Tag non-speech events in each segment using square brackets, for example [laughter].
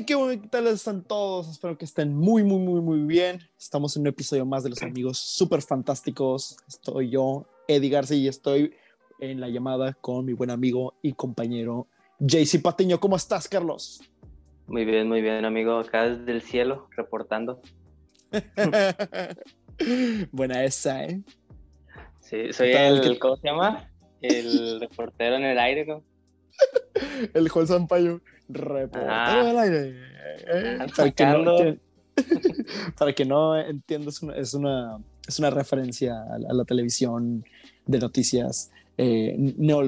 Hey, qué, bueno, ¿qué tal están todos? Espero que estén muy, muy, muy, muy bien. Estamos en un episodio más de los amigos súper fantásticos. Estoy yo, Eddie García, y estoy en la llamada con mi buen amigo y compañero JC Patiño. ¿Cómo estás, Carlos? Muy bien, muy bien, amigo. Acá desde el cielo, reportando. [laughs] Buena esa, ¿eh? Sí, soy el, ¿cómo se llama? El [laughs] reportero en el aire, ¿no? el Juan Sampaio, reportero Ah. del aire. Eh, Están para, que no, que- [laughs] para que no entiendas, es una, es una, es una referencia a la, a la televisión de noticias eh,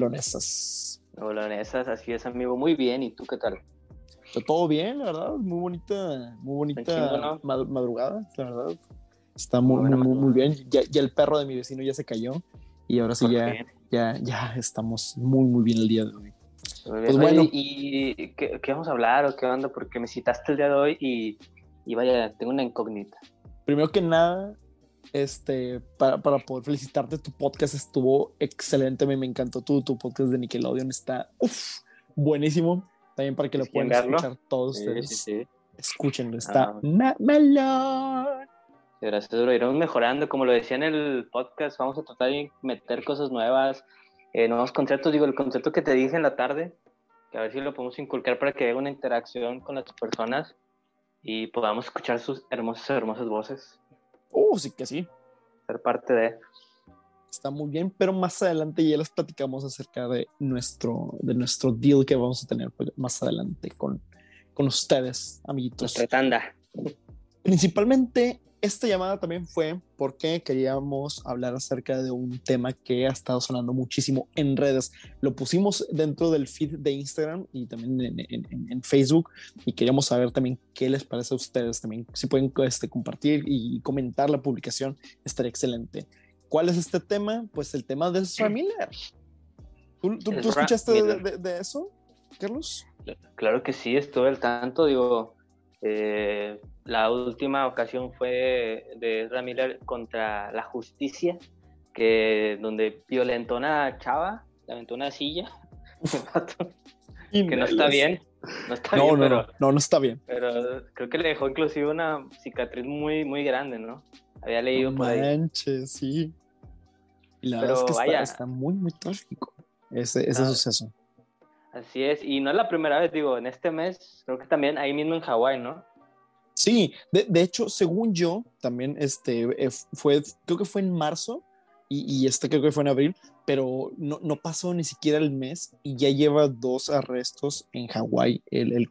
neolonesas. Bolonesas, así es, amigo. Muy bien. ¿Y tú qué tal? Pero todo bien, la verdad, muy bonita, muy bonita chingo, ¿no? mad- madrugada, la verdad. Está muy, Muy muy, bien. Ya, ya el perro de mi vecino ya se cayó y ahora sí ya, ya, ya estamos muy, muy bien el día de hoy. Pues Oye, bueno. ¿Y qué, qué vamos a hablar o qué onda? Porque me citaste el día de hoy y, y vaya, tengo una incógnita. Primero que nada, este, para, para poder felicitarte, tu podcast estuvo excelente, me, me encantó tu, tu podcast de Nickelodeon, está uf, buenísimo. También para que lo ¿Sí, puedan verlo? escuchar todos Sí, ustedes. sí, sí. Escúchenlo, está Ah. melón. Gracias, lo iremos mejorando. Como lo decía en el podcast, vamos a tratar de meter cosas nuevas, eh, nuevos conceptos. Digo, el concepto que te dije en la tarde, que a ver si lo podemos inculcar para que haya una interacción con las personas y podamos escuchar sus hermosas, hermosas voces, Uh, sí que sí. ser parte de. Está muy bien, pero más adelante ya les platicamos acerca de nuestro, de nuestro deal que vamos a tener pues, más adelante con, con ustedes, amiguitos. Nuestra tanda. Principalmente esta llamada también fue porque queríamos hablar acerca de un tema que ha estado sonando muchísimo en redes. Lo pusimos dentro del feed de Instagram y también en, en- en- en Facebook y queríamos saber también qué les parece a ustedes. También si pueden este, compartir y comentar la publicación, estaría excelente. ¿Cuál es este tema? Pues el tema de Ezra Miller. ¿Tú, tú- tú Ezra escuchaste de, de- de eso, Carlos? Claro que sí, estuve al tanto. Digo, eh, la última ocasión fue de Miller contra la justicia, que donde violentó a una chava, le aventó una silla, [laughs] que no está bien. No está No, bien, no, pero, no, no, no está bien. pero creo que le dejó inclusive una cicatriz muy, muy grande, ¿no? Había leído No por ahí. manches, sí. Y la Pero verdad es que vaya. está, muy, muy trágico ese, ese Ah. suceso. Así es, y no es la primera vez, digo, en este mes, creo que también ahí mismo en Hawái, ¿no? Sí, de, de hecho, según yo, también este, eh, fue, creo que fue en marzo y, y este creo que fue en abril, pero no, no pasó ni siquiera el mes y ya lleva dos arrestos en Hawái, el, el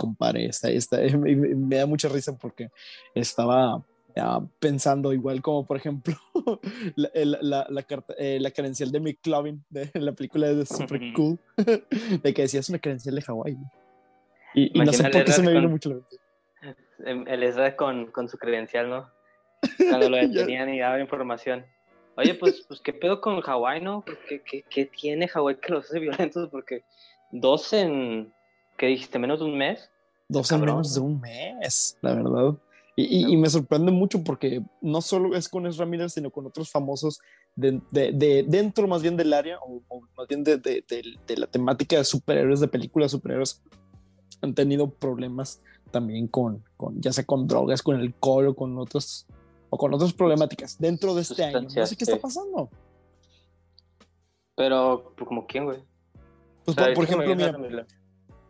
está, [laughs] me, me- da mucha risa porque estaba ah, pensando igual como, por ejemplo, [laughs] la, la, la, carta- eh, la credencial de McLovin de [laughs] la película de Super Cool, de que decía es una credencial de Hawái. Y, y no sé por qué se me vino mucho la mente. Em, El Ezra con, con su credencial, ¿no? [laughs] Cuando lo detenían y daba información. Oye, pues, pues ¿qué pedo con Hawái, no? ¿Qué, qué, qué tiene Hawái que los hace violentos? Porque dos en, ¿qué dijiste? ¿Menos de un mes? Dos en menos de un mes, la verdad. Y, y- y me sorprende mucho porque no solo es con Ezra Miller, sino con otros famosos de, de- de- dentro más bien del área, o, o más bien de, de- la temática de superhéroes, de películas superhéroes, han tenido problemas también con, con ya sea con drogas, con alcohol o con otros o con otras problemáticas dentro de este año. No sé qué está pasando. Pero, ¿como quién, güey? Pues, O sea, por, ejemplo, mira,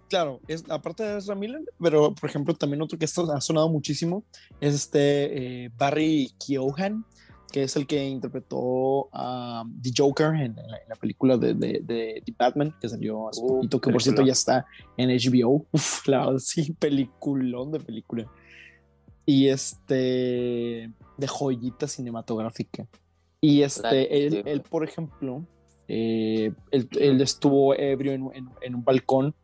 claro, es, aparte de Ezra Miller, pero por ejemplo también otro que esto ha sonado muchísimo es este eh, Barry Keoghan, que es el que interpretó a The Joker en, la, en la película de, de, de The Batman, que salió hace Uh, poquito, que por cierto ya está en HBO. Uf, la verdad, sí, peliculón de película. Y este, de joyita cinematográfica. Y este, él, él, por ejemplo, eh, él, él estuvo ebrio en, en- en un balcón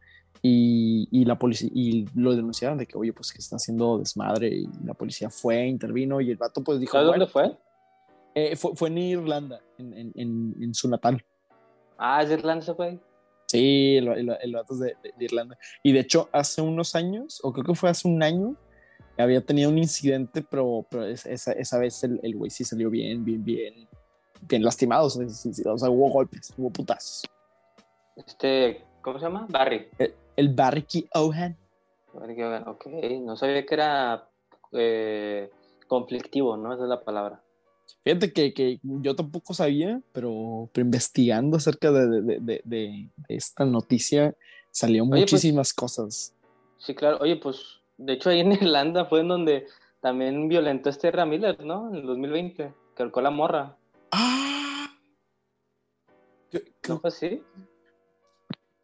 y, y la policía y lo denunciaron de que, oye, pues que está haciendo desmadre y la policía fue, intervino y el vato pues dijo, ¿Sabes bueno, dónde fue? Eh, fue, fue en Irlanda, en, en- en- en su natal. Ah, es de Irlanda ese güey. Sí, el, el, el vato es de, de- de Irlanda. Y de hecho, hace unos años, o creo que fue hace un año, había tenido un incidente, pero, pero es- esa, esa vez el el güey sí salió bien, bien, bien, bien lastimado. O sea, hubo golpes, hubo putazos. Este, ¿cómo se llama? Barry. El, el Barry Keoghan. Ok, no sabía que era eh, conflictivo, ¿no? Esa es la palabra. Fíjate que, que yo tampoco sabía, pero, investigando acerca de, de, de, de, esta noticia salió pues muchísimas cosas. Sí, claro. Oye, pues de hecho ahí en [laughs] Irlanda fue en donde también violentó este Ramiller, ¿no? En el 2020, que ahorcó la morra. ¡Ah! ¿No fue así?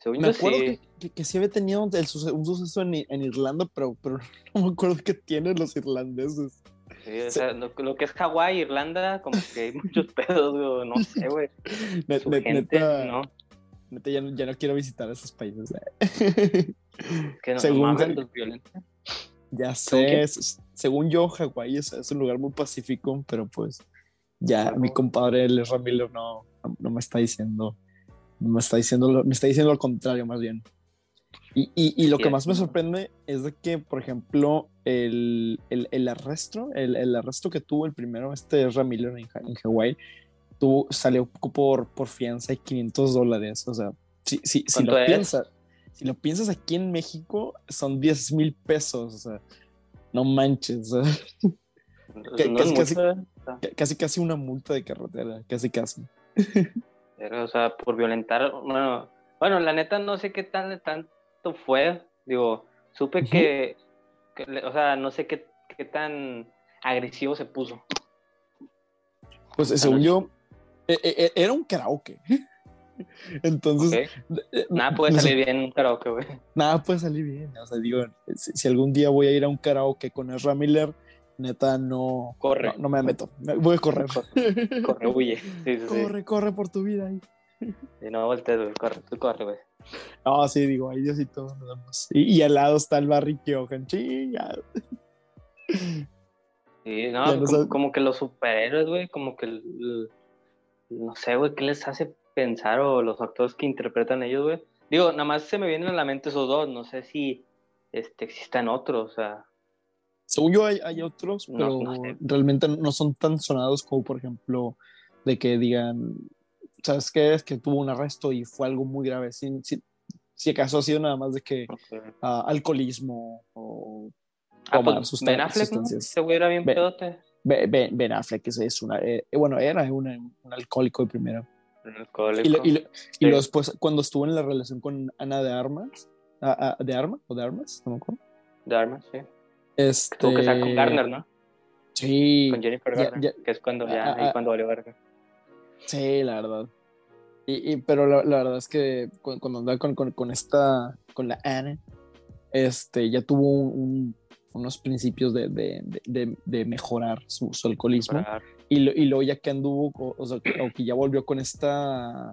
Según me acuerdo sí. Que, que, sí había tenido un suceso en, en, Irlanda, pero, pero [laughs] no me acuerdo qué tienen los irlandeses. Sí, o sea, lo, que es Hawái, Irlanda, como que hay [laughs] muchos pedos, güey, no [laughs] sé, güey. neta, ¿no? Neta, ya, ya, no quiero visitar esos países. Eh. Que [laughs] no, Según, violentos. Ya sé, según yo, Hawái es, es, un lugar muy pacífico, pero pues ya mi compadre Les Ramírez no, no me está diciendo me está diciendo, me está diciendo lo contrario más bien. Y, y, lo que más me sorprende es de que, por ejemplo, el, el, el arresto, el, el, arresto que tuvo el primero, este Ramiller en, en Hawái, tuvo, salió por, por fianza de 500 dólares. O sea, si, si, si lo piensas, si lo piensas aquí en México, son 10 mil pesos. O sea, no manches. casi, casi, casi, casi una multa de carretera, casi, casi. o sea, por violentar, bueno, bueno, la neta no sé qué tan, tanto fue, digo, supe que, o sea, no sé qué, qué, tan agresivo se puso. Pues según yo, e, e, e, era un karaoke. [laughs] Entonces, nada puede salir bien en un karaoke, güey. Nada puede salir bien. O sea, digo, si, algún día voy a ir a un karaoke con Ezra Miller, neta no, corre. no, me meto, voy a correr. Corre, huye. corre, corre por tu vida ahí. Y no voltees, güey, corre, tú corre, güey. No, sí, digo, ahí Diosito, nos damos. Y, y, al lado está el Barry Keoghan, chingado. Sí, no, como, que los superhéroes, güey, como que, no sé, güey, ¿qué les hace pensar o los actores que interpretan ellos, güey? Digo, nada más se me vienen a la mente esos dos, no sé si este, existan otros, o sea, según yo hay, hay otros, pero realmente no son tan sonados como, por ejemplo, de que digan, ¿sabes qué? Es que tuvo un arresto y fue algo muy grave. Si, si, acaso ha sido nada más de que ah, alcoholismo o ah, pues, Ben Affleck, sustancias. ¿no? era bien pedote. Ben, ben, Affleck es, una, eh, bueno, era un alcohólico de primera. Y, lo, y, y después, cuando estuvo en la relación con Ana de Armas, ¿de Armas? ¿O de Armas? No me acuerdo. De Armas, sí. Este... Tuvo que estar con Garner, ¿no? Sí. Con Jennifer Garner, que es cuando ya, ahí cuando valió verga. Sí, la verdad. Y, y pero la, la, verdad es que cuando, andaba con, con, con, esta, con la Anne, este, ya tuvo un, unos principios de, de, de, de mejorar su, su alcoholismo. Y, lo, y luego ya que anduvo, o, sea, o que ya volvió con esta...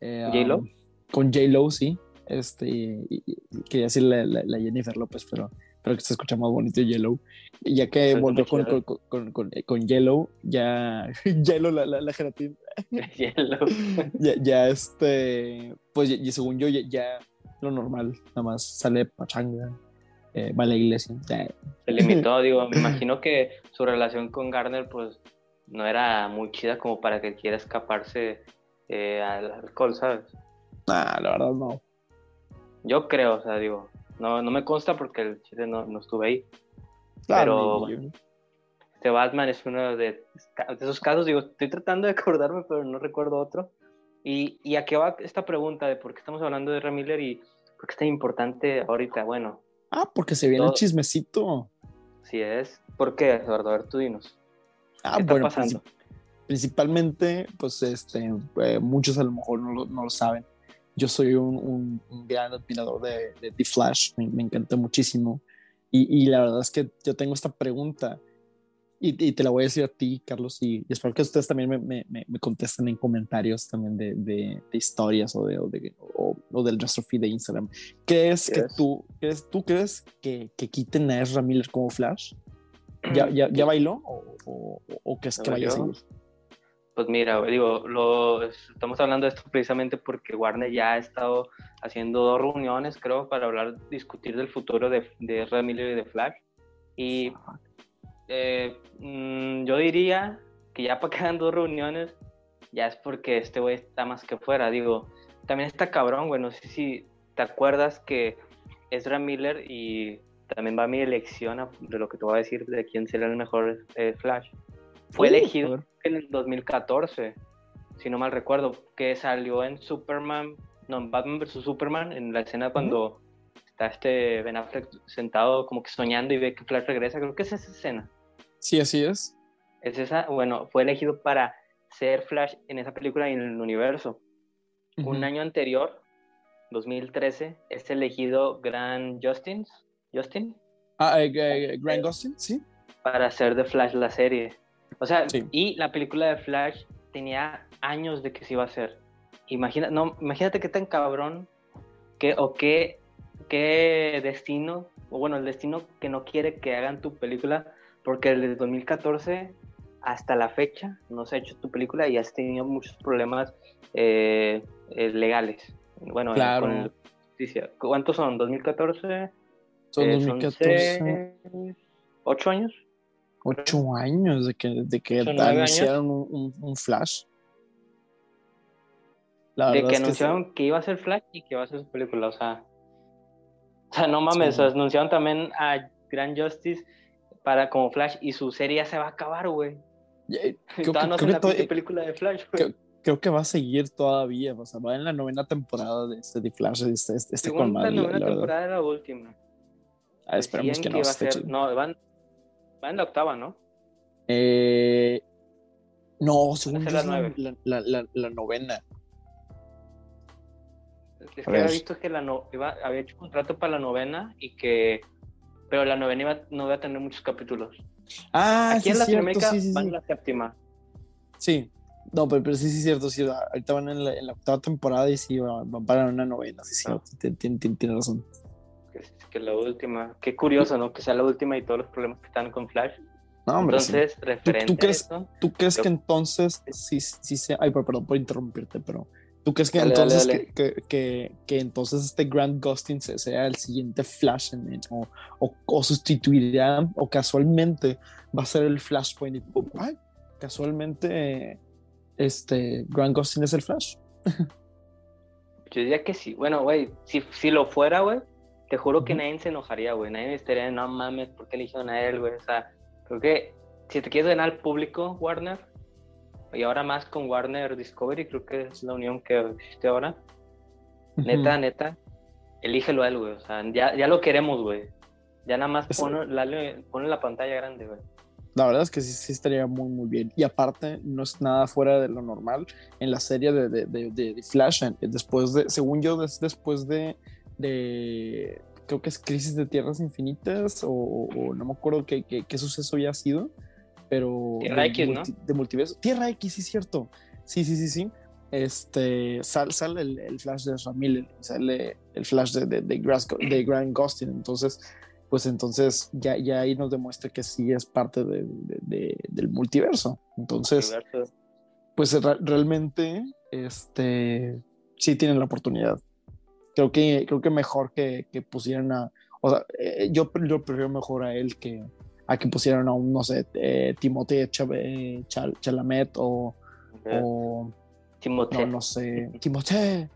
Eh. Um, con J-Lo, sí. Este, y, y, quería decir la, la, la Jennifer López, pero pero que se escucha más bonito Yellow. Y ya que volvió con, con, con, con, Yellow, ya. [laughs] Yellow, la, la, la gelatina. [laughs] Yellow. [laughs] ya, ya, este. Pues y según yo, ya, lo normal, nada más sale pachanga, eh, va a la iglesia. Se limitó, digo, me imagino que su relación con Garner, pues no era muy chida como para que quiera escaparse eh, al alcohol, ¿sabes? Nah, la verdad no. Yo creo, o sea, digo, no, no me consta porque el chile no, no estuve ahí. Claro, pero este Batman es uno de, esos casos. Digo, estoy tratando de acordarme, pero no recuerdo otro. Y, y a qué va esta pregunta de por qué estamos hablando de Ramiller y por qué es tan importante ahorita. Bueno. Ah, porque se viene el chismecito. Sí es. ¿Por qué, Eduardo? A ver, tú dinos. Ah, bueno, pasando? principalmente, pues este, eh, muchos a lo mejor no lo, no lo saben yo soy un, un, gran admirador de, de The Flash, me, me encanta muchísimo. Y, y, la verdad es que yo tengo esta pregunta y, y, te la voy a decir a ti, Carlos, y, espero que ustedes también me, me, me contesten en comentarios también de, de, de historias o, de, o, de, o, del restro feed de Instagram. ¿Crees que tú, crees, tú crees que, que quiten a Ezra Miller como Flash? ¿Ya, ya, ya bailó o, o, o crees que vaya a seguir? Pues mira, digo, lo, estamos hablando de esto precisamente porque Warner ya ha estado haciendo dos reuniones, creo, para hablar, discutir del futuro de, de Red Miller y de Flash. Y eh, mm, yo diría que ya para que hagan dos reuniones, ya es porque este güey está más que fuera. Digo, también está cabrón, güey. No sé si te acuerdas que Ezra Miller y también va mi elección de lo que te voy a decir de quién será el mejor eh, Flash. Fue Uh, elegido en el 2014, si no mal recuerdo, que salió en Superman, no, en Batman vs. Superman, en la escena cuando está este Ben Affleck sentado como que soñando y ve que Flash regresa, creo que es esa escena. Sí, así es. Es esa, bueno, fue elegido para ser Flash en esa película y en el universo. Un año anterior, 2013, es elegido Grant Justin, Justin Ah, eh, eh, Grant Gustin, sí. para hacer de Flash la serie. O sea, Sí. y la película de Flash tenía años de que se iba a hacer. Imagina, no, imagínate qué tan cabrón que, o qué, qué destino, o bueno, el destino que no quiere que hagan tu película, porque desde 2014 hasta la fecha no se ha hecho tu película y has tenido muchos problemas eh, eh, legales. Bueno, Claro. con justicia. ¿Cuántos son? ¿2014? Son Eh, 2014. seis- ¿Ocho años? Ocho años de que, de que anunciaron un, un- un Flash. La de que anunciaron que iba a ser Flash y que iba a ser su película, o sea, o sea, no mames, Sí. o sea, anunciaron también a Grand Justice para como Flash y su serie ya se va a acabar, güey. Creo, que, no creo hacen que la todavía- pinche película de Flash, güey. creo que va a seguir todavía. O sea, va en la novena temporada de este de Flash. Este, este, este con la novena la temporada era la última. Ah, esperemos que no. ser- no, van, en la octava, ¿no? Eh, no, según yo la nueve. la, la, la- la novena. Es que había visto que la no, iba, había hecho contrato para la novena y que... Pero la novena iba, no iba a tener muchos capítulos. Ah, Aquí sí, en Latinoamérica sí, sí, van sí. en la séptima. Sí, no, pero, pero sí, sí, es cierto. Sí, ahorita van en la, en la octava temporada y sí, van, van para una novena. Sí, Ah. sí, tiene, tiene, tiene- tiene razón. Que la última. Qué curioso, ¿no? Que sea la última y todos los problemas que están con Flash. No, hombre, sí. Entonces, referente tú crees- a eso, ¿Tú crees Yo- que entonces sí, sí se... Ay, perdón por interrumpirte, pero... ¿Tú crees que Dale, entonces dale. Que, que, que, que entonces este Grant Gustin se- sea el siguiente Flash en, en- o, o, o sustituirá o casualmente va a ser el Flashpoint y ay, casualmente este Grant Gustin es el Flash? [laughs] yo diría que sí. Bueno, güey, si, si lo fuera, güey, te juro que nadie se enojaría, güey. Nadie estaría, no mames, ¿por qué eligieron a él, güey? O sea, creo que si te quieres ganar al público, Warner, y ahora más con Warner Discovery, creo que es la unión que existe ahora. Neta, Ujú. neta, elígelo a él, güey. O sea, ya, ya lo queremos, güey. Ya nada más ponle la pantalla grande, güey. La verdad es que sí, sí estaría muy, muy bien. Y aparte, no es nada fuera de lo normal en la serie de, de, de, de- Flash. Después de, según yo, des- después de, de, creo que es Crisis de Tierras Infinitas o, o no me acuerdo qué, qué, qué suceso ya ha sido, pero... Tierra de, X, ¿no? De multiverso. Tierra X, sí, cierto. Sí, sí, sí, sí. Este, sal- sale el, el Flash de Ezra Miller, sale el Flash de, de, de, de Grant Gustin. Entonces, pues entonces ya, ya ahí nos demuestra que sí es parte de- de- de- del multiverso. Entonces, pues re- realmente, este, sí tienen la oportunidad. Creo que, creo que mejor que, que pusieran a, o sea, eh, yo, yo prefiero mejor a él que a que pusieran a un, no sé, eh, Timothée Chave- Chal- Chalamet o, o Timothée. no, no sé, Timothée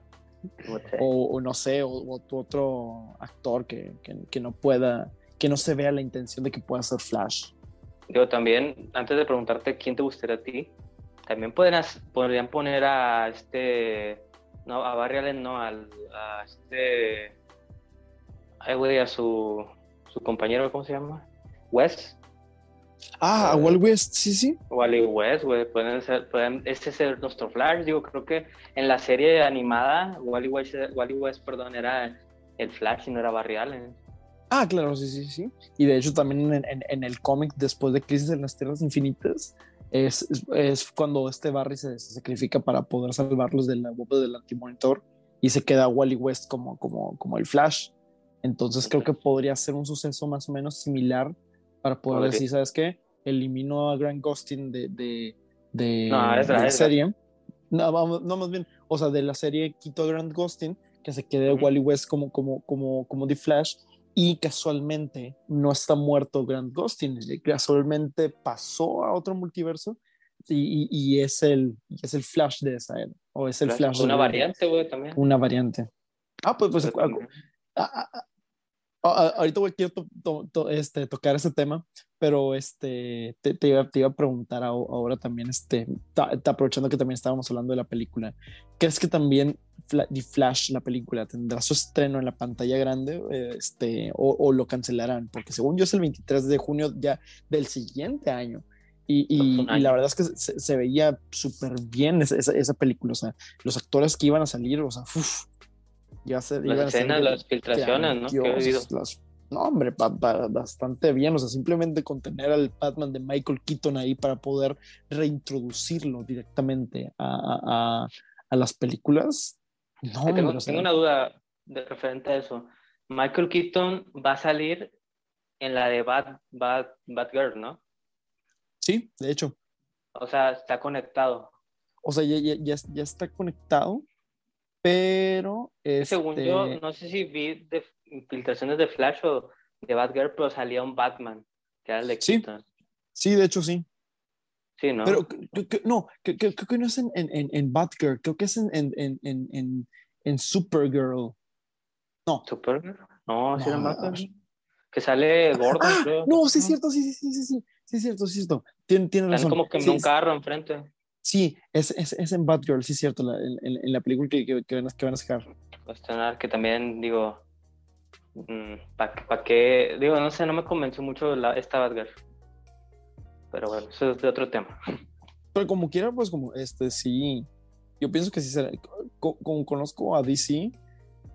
Timothée. o, o no sé, o, o otro- actor que, que, que no pueda, que no se vea la intención de que pueda ser Flash. Digo, también, antes de preguntarte quién te gustaría a ti, también podrían, podrían poner a este, no, a Barry Allen, no, al, a este, ay, güey, a su, su compañero, ¿cómo se llama? Wes, Ah, a Wally West, sí, sí. Wally West, güey, pueden ser, pueden, este es nuestro Flash, digo, creo que en la serie animada, Wally West, Wally West, perdón, era el Flash y no era Barry Allen. Ah, claro, sí, sí, sí. Y de hecho también en, en- en el cómic, después de Crisis en las Tierras Infinitas, es, es, cuando este Barry se, se sacrifica para poder salvarlos de la bomba del antimonitor y se queda Wally West como, como, como el Flash. Entonces creo que podría ser un suceso más o menos similar para poder decir, ¿sabes qué? Elimino a Grant Gustin de, de, de, No, es de la- serie. No, vamos, no, más bien, o sea, de la serie quito a Grant Gustin, que se quede Ujú. Wally West como, como, como, como The Flash, y casualmente no está muerto Grant Gustin, casualmente pasó a otro multiverso y, y- y es, el, es el Flash de esa era, o es el Flash, una de- variante, güey, también. Una variante. Ah, pues, pues Pero ah, ah, ah, ahorita voy, quiero este, tocar ese tema, pero este, te, te, iba, te iba, a preguntar ahora también, este, aprovechando que también estábamos hablando de la película, ¿crees que también The Flash, la película, tendrá su estreno en la pantalla grande este, o, lo cancelarán? Porque según yo es el 23 de junio ya del siguiente año. Y, y, la verdad es que se, veía súper bien esa, esa, película, o sea, los actores que iban a salir, o sea, uff, ya se las escenas, las filtraciones, ¿no? no, hombre, bastante bien. O sea, simplemente con tener al Batman de Michael Keaton ahí para poder reintroducirlo directamente a, las películas. No, tengo, una duda de referente a eso. Michael Keaton va a salir en la de Bat, Bat, Batgirl, ¿no? Sí, de hecho. O sea, está conectado. O sea, ya, ya, ya está conectado, pero... Según yo, este no sé si vi de filtraciones de Flash o de Batgirl, pero salía un Batman, que era el de sí. sí, de hecho sí. Sí, ¿no? Pero no, creo que no es en, en, en, Batgirl, creo que es en, en, en, en Supergirl. No. ¿Supergirl? No, sí, en Batgirl. Que sale Gordon, ah, creo. No, sí es cierto, sí, sí, sí, sí, sí, sí, es cierto, sí es cierto. Tiene, tiene razón. como que en un carro enfrente. Sí, es, es, es en Batgirl, sí es cierto, la, en, en, la película que, que, que, van, a, que van a sacar. Cuestionar que también, digo, mm, ¿para pa qué? Digo, no sé, no me convenció mucho la, esta Batgirl. Pero bueno, eso es de otro tema. Pero como quiera, pues como, este, sí, yo pienso que sí será, como, conozco a DC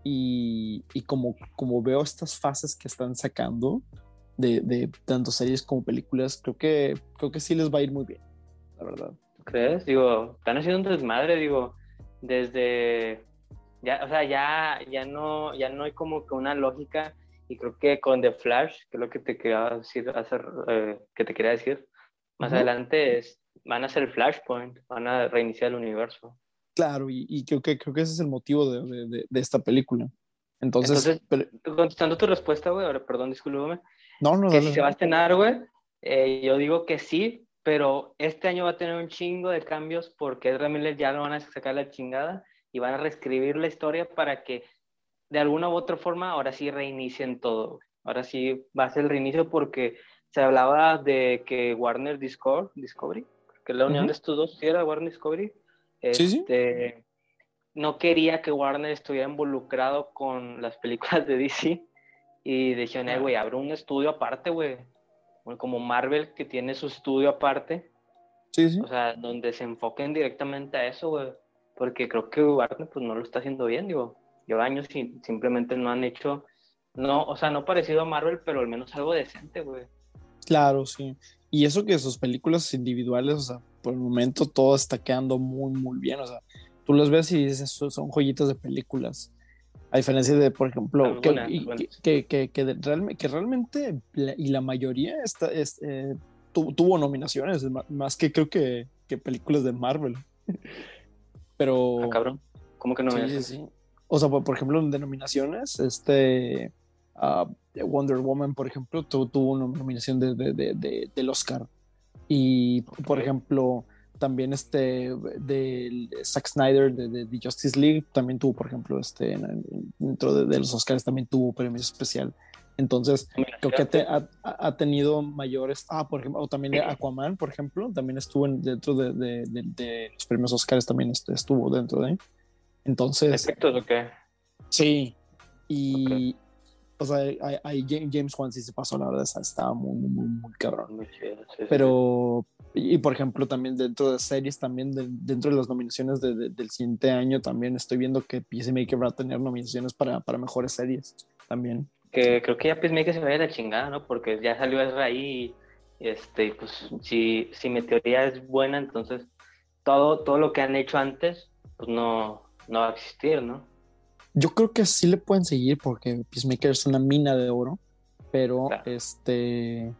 y, y, como, como veo estas fases que están sacando de, de tanto series como películas, creo que, creo que sí les va a ir muy bien, la verdad. ¿Crees? Digo, están haciendo un desmadre, digo, desde ya, o sea, ya, ya no, ya no hay como que una lógica y creo que con The Flash, que es lo que te quería decir, hacer, eh, que te quería decir, más adelante es, van a hacer Flashpoint, van a reiniciar el universo. Claro, y, creo, que, creo que ese es el motivo de, de, de esta película. Entonces, contestando tu respuesta, güey, ahora perdón, discúlpame. No, no, que si se va a estrenar, güey, eh, yo digo que sí, pero este año va a tener un chingo de cambios porque Ezra Miller ya lo van a sacar la chingada y van a reescribir la historia para que de alguna u otra forma ahora sí reinicien todo. Ahora sí va a ser el reinicio porque se hablaba de que Warner Discovery, Discovery que la unión de estos dos sí era Warner Discovery, este, no quería que Warner estuviera involucrado con las películas de DC y dijeron, eh, güey, abre un estudio aparte, güey como Marvel que tiene su estudio aparte. Sí, sí. O sea, donde se enfoquen directamente a eso, güey. Porque creo que Warner pues no lo está haciendo bien, digo. Lleva años y simplemente no han hecho, no, o sea, no parecido a Marvel, pero al menos algo decente, güey. Claro, sí. Y eso que sus películas individuales, o sea, por el momento todo está quedando muy, muy bien. O sea, tú los ves y dices, son joyitas de películas. A diferencia de, por ejemplo, que, que, que, que, realmente, y la mayoría está, eh, tuvo nominaciones, más que creo que, películas de Marvel. [laughs] Pero. Ah, cabrón. ¿Cómo que no sí, sí, O sea, por, ejemplo, en denominaciones, este. Ah, Wonder Woman, por ejemplo, tuvo una nominación de, de, del Oscar. Y, por ejemplo, también este de Zack Snyder de, de, Justice League también tuvo por ejemplo este dentro de, los Oscars también tuvo premio especial. Entonces creo que ha, ha, tenido mayores ah por ejemplo o también Aquaman por ejemplo también estuvo dentro de, los premios Oscars también estuvo dentro de entonces efectos o qué sí y o sea, hay, James Wan sí se pasó, la verdad, estaba muy, muy, muy cabrón. Pero, y por ejemplo, también dentro de series, también dentro de las nominaciones del siguiente año, también estoy viendo que Peacemaker va a tener nominaciones para, para mejores series también. Que creo que ya Peacemaker se vaya de chingada, ¿no? Porque ya salió Ezra ahí y, este, pues, si, si mi teoría es buena, entonces todo, todo lo que han hecho antes, pues no, no va a existir, ¿no? Yo creo que sí le pueden seguir porque Peacemaker es una mina de oro, pero este,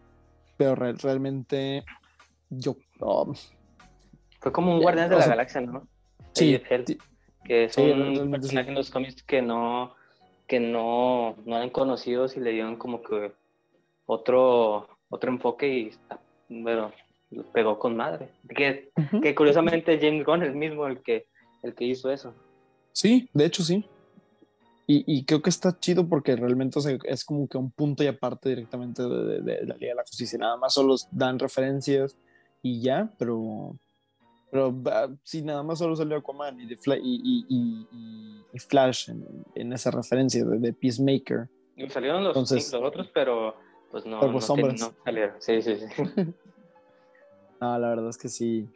pero realmente yo... Um, Fue como un guardián de la galaxia, ¿no? Sí. que es un personaje en los cómics que no, que no, no eran conocidos y le dieron como que otro, otro enfoque y bueno, pegó con madre. Que, que curiosamente James Gunn es el mismo el que, el que hizo eso. Sí, de hecho sí. Y, creo que está chido porque realmente es como que un punto y aparte directamente de, la Liga de la Justicia. Nada más solo dan referencias y ya, pero, pero sí, nada más solo salió Aquaman y, de y, Flash en, esa referencia de, Peacemaker. salieron los, otros, pero pues no, pues no, salieron. Sí, sí, sí. [laughs] no, la verdad es que sí,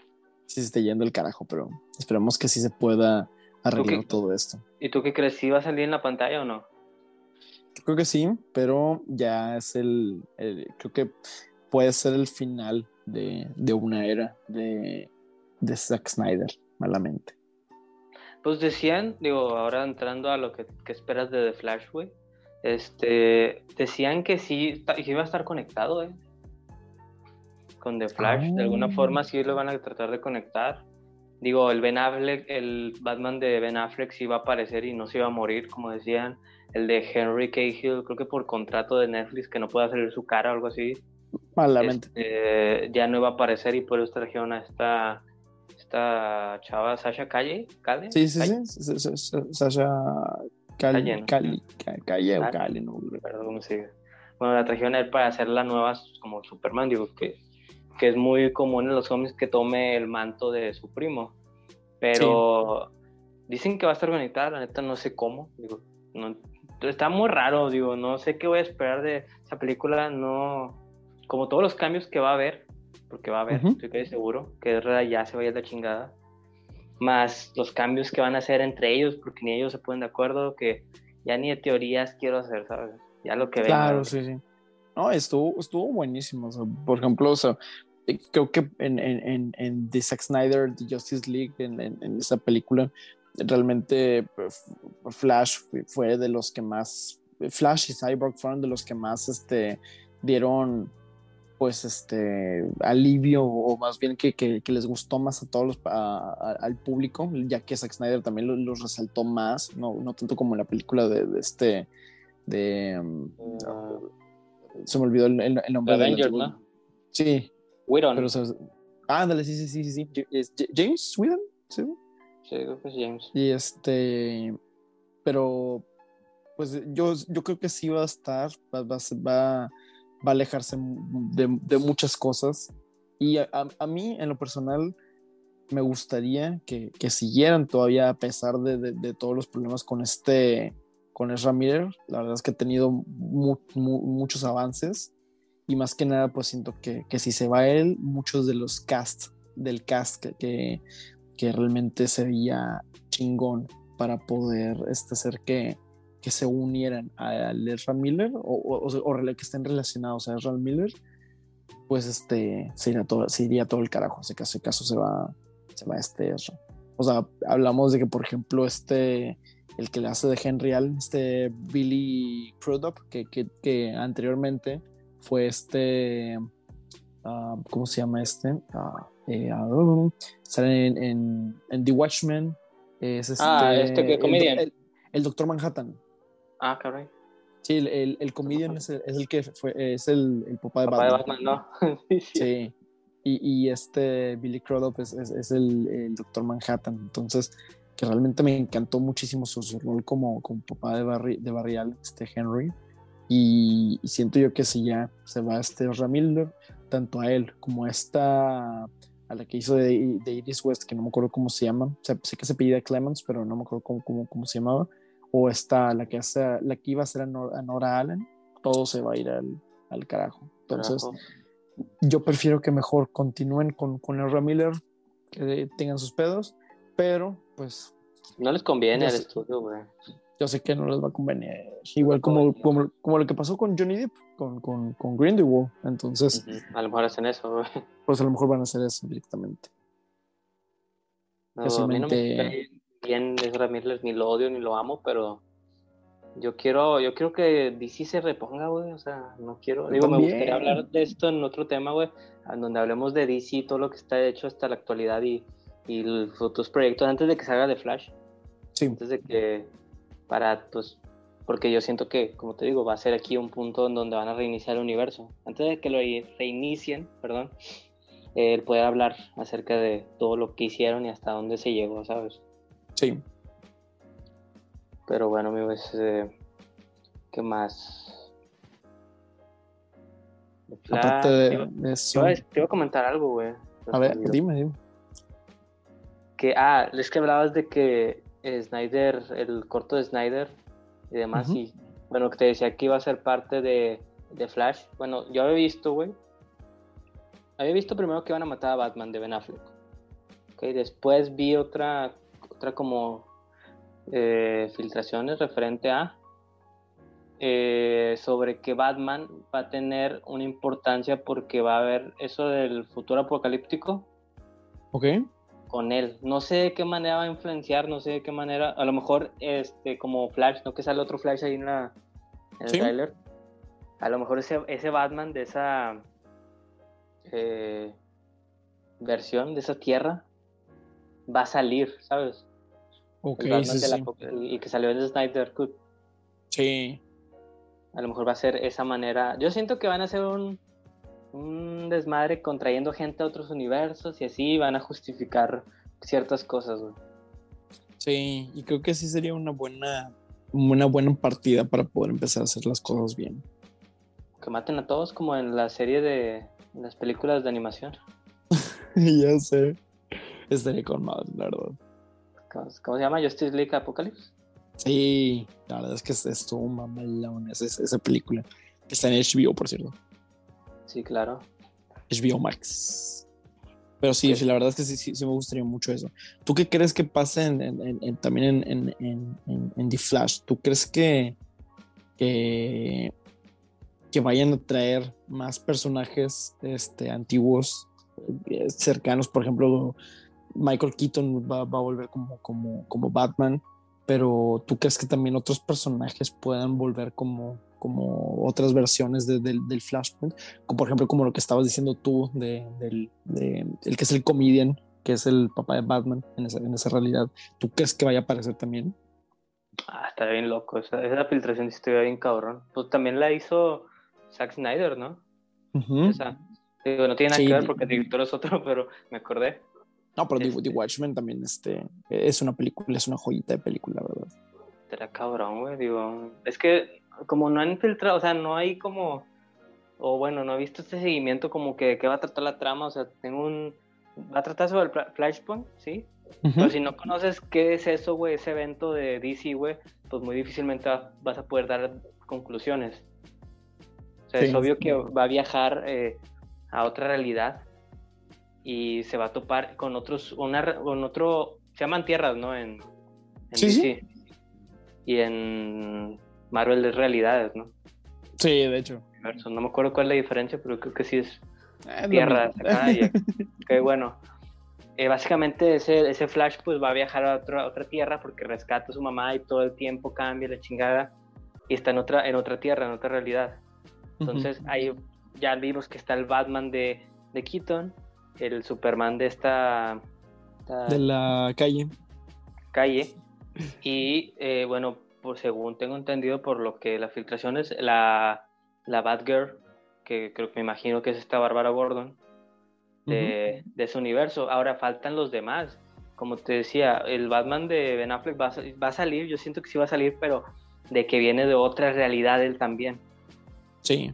sí se está yendo el carajo, pero esperamos que sí se pueda arreglar todo esto. ¿Y tú qué crees? ¿Si va a salir en la pantalla o no? creo que sí, pero ya es el, creo que puede ser el final de, una era de, de Zack Snyder, malamente. Pues decían, digo, ahora entrando a lo que, esperas de The Flash, güey, este, decían que sí, que iba a estar conectado, eh, con The Flash, de alguna ah. forma sí lo van a tratar de conectar, Digo, el Ben Affleck, el Batman de Ben Affleck sí iba a aparecer y no se iba a morir, como decían. El de Henry Cahill, creo que por contrato de Netflix, que no puede salir su cara o algo así. Malamente. Este, ya no iba a aparecer y por eso trajeron a esta, esta chava, Sasha Calle. ¿Calle? Sí, sí, sí. Sasha Calle. Calle, Calle o Calle, no Perdón, cómo sigue. Bueno, la trajeron a él para hacer la nueva como Superman, digo que que es muy común en los cómics que tome el manto de su primo. Pero dicen que va a estar conectada, la neta no sé cómo. Digo, no, está muy raro, digo, no sé qué voy a esperar de esa película, no. Como todos los cambios que va a haber, porque va a haber, estoy casi seguro, que ya se vaya de chingada. Más los cambios que van a hacer entre ellos, porque ni ellos se ponen de acuerdo, que ya ni de teorías quiero hacer, ¿sabes? Ya lo que Claro, sí, sí. No, estuvo, estuvo buenísimo. por ejemplo, o sea, creo que en, en, en, The Zack Snyder, The Justice League, en, en esa película, realmente pues, Flash fue de los que más, Flash y Cyborg fueron de los que más este, dieron pues este alivio o más bien que, que, les gustó más a todos los al público ya que Zack Snyder también los, resaltó más no, no tanto como en la película de, este de um, ah. se me olvidó el, nombre de Avengers, ¿no? sí Whedon. Pero, ah, ándale, sí, sí, sí, sí, sí. James Whedon, ¿sí? Sí, creo que es James. Y este, pero, pues yo, yo creo que sí va a estar, va, va, va, va a alejarse de, de, muchas cosas. Y a, a, mí, en lo personal, me gustaría que, que siguieran todavía a pesar de, de, todos los problemas con este, con Ezra Miller. La verdad es que ha tenido muchos avances y más que nada pues siento que, que si se va él, muchos de los casts del cast que, que, realmente sería chingón para poder este, hacer que, que se unieran a Ezra Miller o, o, que estén relacionados a Ezra Miller, pues este, se iría todo, se iría todo el carajo. En ese caso, se va, se va este Ezra. O sea, hablamos de que, por ejemplo, este, el que le hace de Henry Allen, este Billy Crudup, que, que, que anteriormente fue este, ah, ¿cómo se llama este? Uh, eh, uh, sale en, en, The Watchmen. Es este, ah, este que comedian. El, Doctor Manhattan. Ah, caray. Sí, el, el, el comedian es el, es el, que fue, es el, el papá de papá Batman. De Batman ¿no? [laughs] sí. Y, y, este Billy Crudup es, es, es el, Doctor Manhattan. Entonces, que realmente me encantó muchísimo su, rol como, como papá de, Barry, de Barrial, este Henry. Y, siento yo que si ya se va este Ramiller, tanto a él como a esta, a la que hizo de, Iris West, que no me acuerdo cómo se llama, sé que se pedía Clemens, pero no me acuerdo cómo, cómo, cómo se llamaba, o esta, la que, hace, la que iba a ser a, Nora, Allen, todo se va a ir al, al carajo. Entonces, yo prefiero que mejor continúen con, con el Ramiller, que tengan sus pedos, pero pues... No les conviene el estudio, güey yo sé que no les va a convenir. Igual como, como, como lo que pasó con Johnny Depp, con, con, con Grindelwald. Entonces. A lo mejor hacen eso. [laughs] Pues a lo mejor van a hacer eso directamente. No, a mí no me bien Ezra Miller, ni lo odio ni lo amo, pero yo quiero, yo quiero que DC se reponga, güey. O sea, no quiero. Digo, me gustaría hablar de esto en otro tema, güey, donde hablemos de DC y todo lo que está hecho hasta la actualidad y, y los futuros proyectos antes de que salga de Flash. Sí. Antes de que para, pues, porque yo siento que, como te digo, va a ser aquí un punto en donde van a reiniciar el universo. Antes de que lo reinicien, perdón, el poder hablar acerca de todo lo que hicieron y hasta dónde se llegó, ¿sabes? Sí. Pero bueno, amigo, es, eh, ¿qué más? Aparte te de, te eso. iba a- te iba a comentar algo, güey. A ver, dime, dime. Que, ah, es que hablabas de que eh, Snyder, el corto de Snyder y demás, y bueno, que te decía que iba a ser parte de, de Flash. Bueno, yo había visto, güey. Había visto primero que iban a matar a Batman de Ben Affleck. Ok, después vi otra, otra como eh, filtraciones referente a eh, sobre que Batman va a tener una importancia porque va a haber eso del futuro apocalíptico Ok. Con él. No sé de qué manera va a influenciar, no sé de qué manera. A lo mejor, este, como Flash, no que sale otro Flash ahí en, la, en el Sí. trailer. A lo mejor ese, ese Batman de esa eh, versión, de esa tierra, va a salir, ¿sabes? Ok, El sí, la que salió en Snyder Cut. Sí. A lo mejor va a ser esa manera. Yo siento que van a hacer un, un desmadre contrayendo gente a otros universos y así van a justificar ciertas cosas, güey. Sí, y creo que sí sería una buena, una buena partida para poder empezar a hacer las cosas bien. Que maten a todos como en la serie de las películas de animación. [laughs] ya sé. Estaría con madre, la verdad. ¿Cómo, cómo se llama? Justice League Apocalypse. Sí, la verdad es que es- estuvo mamalón esa, esa película. Está en HBO, por cierto. Sí, claro. HBO Max. Pero sí, Sí. la verdad es que sí, sí, sí me gustaría mucho eso. ¿Tú qué crees que pase en, en- en- también en, en, en, en- en The Flash? ¿Tú crees que, que, que vayan a traer más personajes este, antiguos, eh, cercanos? Por ejemplo, Michael Keaton va, va a volver como, como, como Batman, pero ¿tú crees que también otros personajes puedan volver como, como otras versiones de- del, del Flashpoint? como por ejemplo como lo que estabas diciendo tú de, de- el que es el comedian que es el papá de Batman en esa, en esa realidad ¿tú crees que vaya a aparecer también? Ah, está bien loco. Esa, esa filtración sí estuvo bien cabrón. Pues también la hizo Zack Snyder, ¿no? Ujú. Esa. Digo, no tiene nada Sí, que ver porque el director es otro, pero me acordé. No pero The- Este. The Watchmen también este, es una película es una joyita de película ¿verdad? Era cabrón, güey. Digo, es que como no han filtrado, o sea, no hay como. O bueno, no he visto este seguimiento como que, que va a tratar la trama. O sea, tengo un. Va a tratar sobre el Fla- Flashpoint, ¿sí? Pero si no conoces qué es eso, güey, ese evento de DC, güey, pues muy difícilmente va- vas a poder dar conclusiones. O sea, Sí. es obvio que va a viajar eh, a otra realidad y se va a topar con otros, una, con otro, se llaman tierras, ¿no? En, en Sí, DC. Y en Marvel es realidades, ¿no? sí de hecho. No me acuerdo cuál es la diferencia, pero creo que sí es lo tierra. [laughs] Ok, bueno. Eh, básicamente ese, ese Flash pues va a viajar a otra, a otra tierra porque rescata a su mamá y todo el tiempo cambia la chingada y está en otra, en otra tierra, en otra realidad. Entonces ahí ya vimos que está el Batman de, de Keaton, el Superman de esta, esta de la calle calle y eh, bueno, por según tengo entendido por lo que las filtraciones, la, la Batgirl, que creo que me imagino que es esta Bárbara Gordon, de, de ese universo. Ahora faltan los demás. Como te decía, el Batman de Ben Affleck va a, va a salir, yo siento que sí va a salir, pero de que viene de otra realidad él también. sí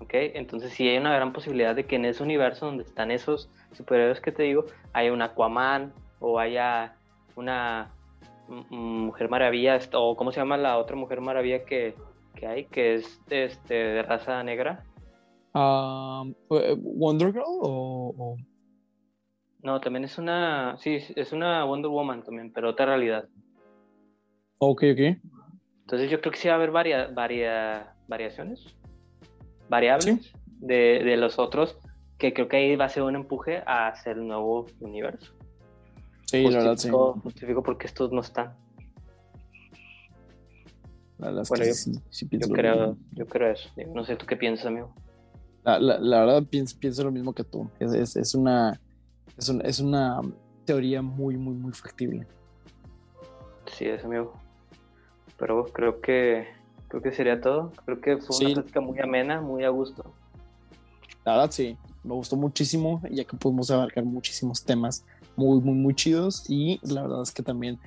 ¿ok? Entonces sí hay una gran posibilidad de que en ese universo donde están esos superhéroes que te digo, haya un Aquaman o haya una Mujer Maravilla, o ¿cómo se llama la otra Mujer Maravilla que, que hay? Que es este, de raza negra. Eh, Wonder Girl o, o- No, también es una, sí, es una Wonder Woman también, pero otra realidad. ok ok Entonces yo creo que sí va a haber varia, varia- variaciones, variables de, de los otros, que creo que ahí va a ser un empuje a hacer el nuevo universo. sí la verdad sí Justifico, justifico porque estos no están. la verdad es Bueno, que yo- sí, sí Yo creo, yo creo eso. No sé tú qué piensas, amigo. La, la- la verdad pienso, pienso lo mismo que tú. Es, es- es una, es, un- es una teoría muy, muy, muy factible. Sí, es amigo. Pero creo que creo que sería todo. Creo que fue Sí. una plática muy amena, muy a gusto. La verdad sí, me gustó muchísimo, ya que pudimos abarcar muchísimos temas muy, muy, muy chidos. Y la verdad es que también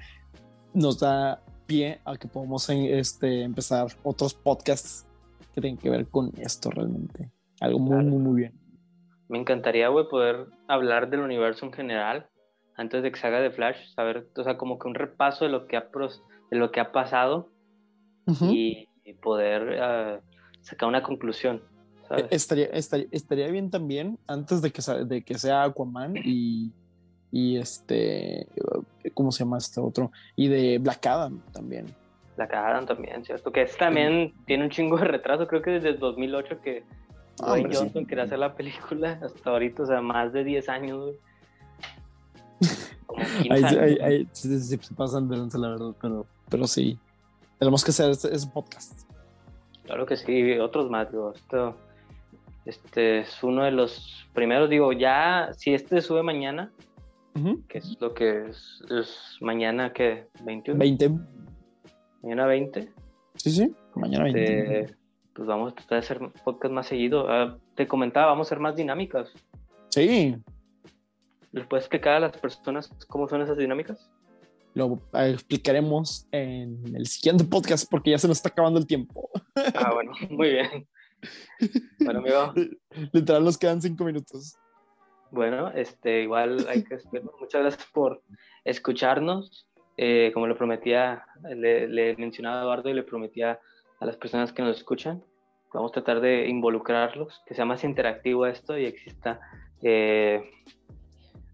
nos da pie a que podamos este, empezar otros podcasts que tengan que ver con esto realmente. Algo muy, muy, muy bien. Me encantaría, güey, poder hablar del universo en general antes de que se haga de Flash, saber, o sea, como que un repaso de lo que ha, de lo que ha pasado y, poder uh, sacar una conclusión. ¿sabes? Estaría, estaría, estaría, bien también antes de que, de que sea Aquaman y, y este, ¿cómo se llama este otro? Y de Black Adam también. Black Adam también, ¿cierto? Que este también tiene un chingo de retraso, creo que desde el 2008 que ah, Dwayne Johnson quería hacer la película, [laughs] hasta ahorita, o sea, más de 10 [laughs] años, ahí, se pasan de lanza, la verdad, pero, pero sí. Tenemos que hacer ese, podcast. Claro que sí, otros más, digo, esto, este es uno de los primeros, digo, ya, si este sube mañana, que es lo que es, es mañana, que 21. 20. Mañana 20. Sí, sí, mañana 20. Este, pues vamos a tratar de hacer podcast más seguido. Ah, te comentaba, vamos a ser más dinámicas. Sí, ¿Les puedes explicar a las personas cómo son esas dinámicas? Lo explicaremos en el siguiente podcast porque ya se nos está acabando el tiempo. Ah, bueno, [laughs] muy bien. Bueno, amigo. Literal, nos quedan cinco minutos. Bueno, este, igual hay que Muchas gracias por escucharnos. Eh, como le prometía, le, le mencionaba a Eduardo y le prometía a las personas que nos escuchan, vamos a tratar de involucrarlos, que sea más interactivo esto y exista eh,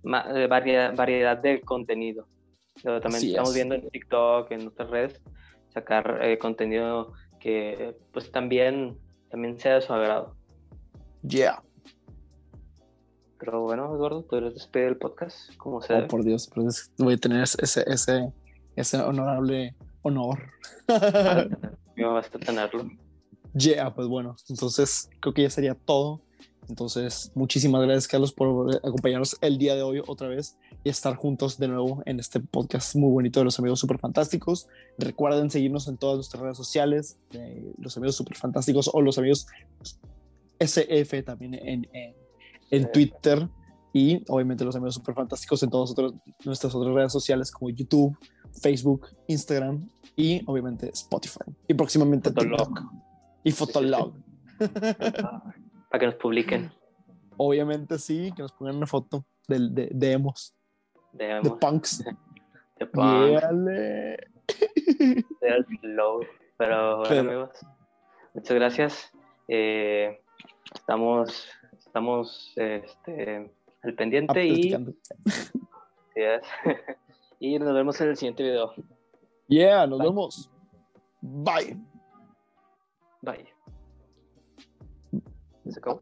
eh, variedad, variedad de contenido. También estamos viendo en TikTok, en otras redes, sacar eh, contenido que pues también, también sea de su agrado. Yeah. Pero bueno, Eduardo, tú eres despedir el podcast, como sea. Oh, por Dios, voy a tener ese, ese, ese honorable honor. [laughs] [laughs] Me vas a tenerlo. Yeah, pues bueno, entonces creo que ya sería todo. Entonces, muchísimas gracias, Carlos, por acompañarnos el día de hoy otra vez y estar juntos de nuevo en este podcast muy bonito de los amigos super fantásticos. Recuerden seguirnos en todas nuestras redes sociales, los amigos super fantásticos o los amigos SF también en, en, Twitter y obviamente los amigos super fantásticos en todas nuestras otras redes sociales como YouTube, Facebook, Instagram y obviamente Spotify. Y próximamente TikTok y Fotolog. [laughs] que nos publiquen. [laughs] Obviamente sí, que nos pongan una foto de, de, de emos. De, punks. [laughs] de punks. [laughs] Pero bueno, amigos, muchas gracias. Eh, estamos estamos este, al pendiente y, y nos vemos en el siguiente video. Yeah, nos vemos. Bye. Bye. Is it cool?